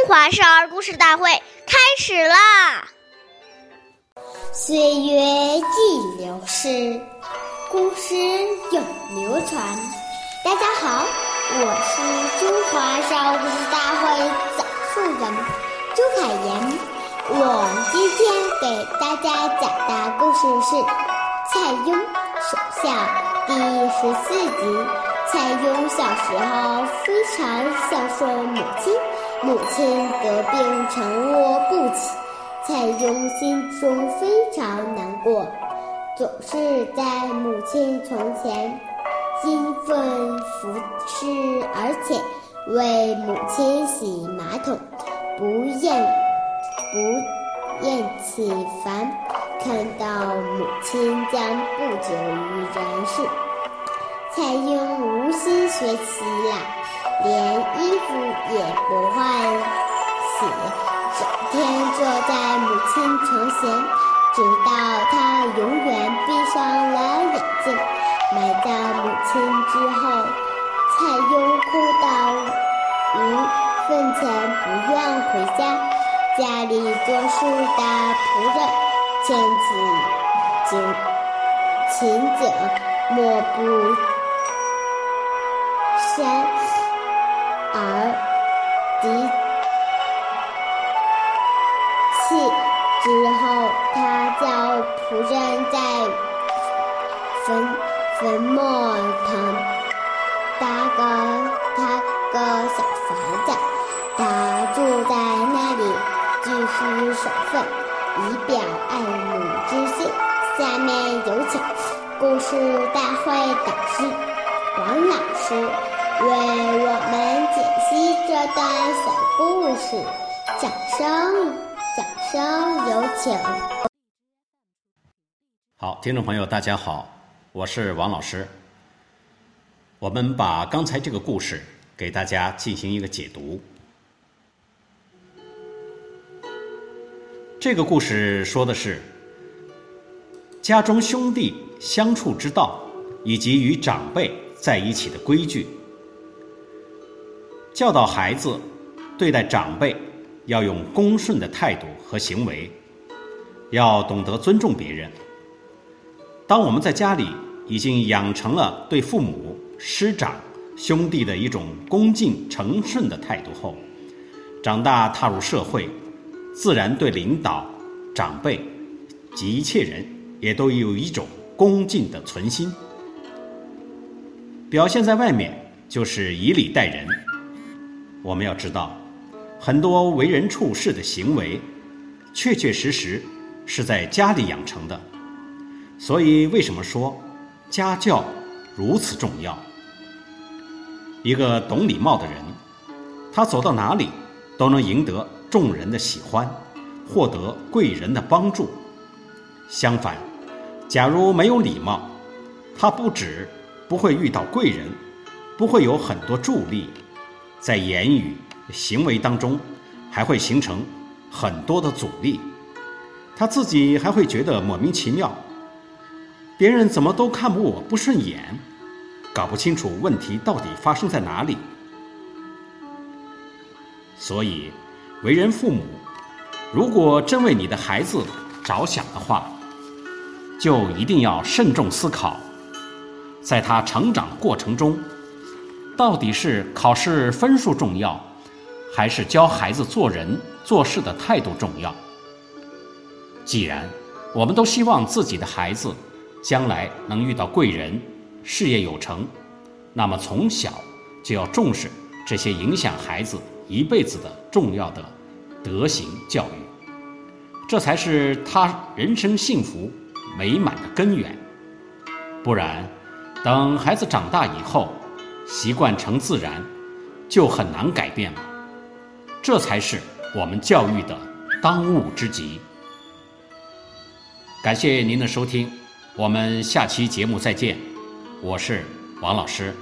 中华少儿故事大会开始啦！岁月易流逝，故事永流传。大家好，我是中华少儿故事大会讲述人周凯言。我今天给大家讲的故事是《蔡邕守孝》第十四集。蔡邕小时候非常孝顺母亲。母亲得病成卧不起，蔡邕心中非常难过，总是在母亲床前兴奋服侍，而且为母亲洗马桶，不厌不厌其烦。看到母亲将不久于人世，蔡邕无心学习了。连衣服也不换洗，整天坐在母亲床前，直到他永远闭上了眼睛。埋葬母亲之后，蔡邕哭到于坟前，不愿回家。家里做事的仆人见此景情景，莫不潸。而敌气之后，他叫仆人在坟坟墓旁搭个搭个小房子，他住在那里继续守份，以表爱母之心。下面有请故事大会导师王老师。的小故事，掌声，掌声有请。好，听众朋友，大家好，我是王老师。我们把刚才这个故事给大家进行一个解读。这个故事说的是家中兄弟相处之道，以及与长辈在一起的规矩。教导孩子对待长辈要用恭顺的态度和行为，要懂得尊重别人。当我们在家里已经养成了对父母、师长、兄弟的一种恭敬诚顺的态度后，长大踏入社会，自然对领导、长辈及一切人也都有一种恭敬的存心，表现在外面就是以礼待人。我们要知道，很多为人处事的行为，确确实实是在家里养成的。所以，为什么说家教如此重要？一个懂礼貌的人，他走到哪里都能赢得众人的喜欢，获得贵人的帮助。相反，假如没有礼貌，他不止不会遇到贵人，不会有很多助力。在言语、行为当中，还会形成很多的阻力，他自己还会觉得莫名其妙，别人怎么都看不我不顺眼，搞不清楚问题到底发生在哪里。所以，为人父母，如果真为你的孩子着想的话，就一定要慎重思考，在他成长过程中。到底是考试分数重要，还是教孩子做人做事的态度重要？既然我们都希望自己的孩子将来能遇到贵人，事业有成，那么从小就要重视这些影响孩子一辈子的重要的德行教育，这才是他人生幸福美满的根源。不然，等孩子长大以后，习惯成自然，就很难改变了。这才是我们教育的当务之急。感谢您的收听，我们下期节目再见。我是王老师。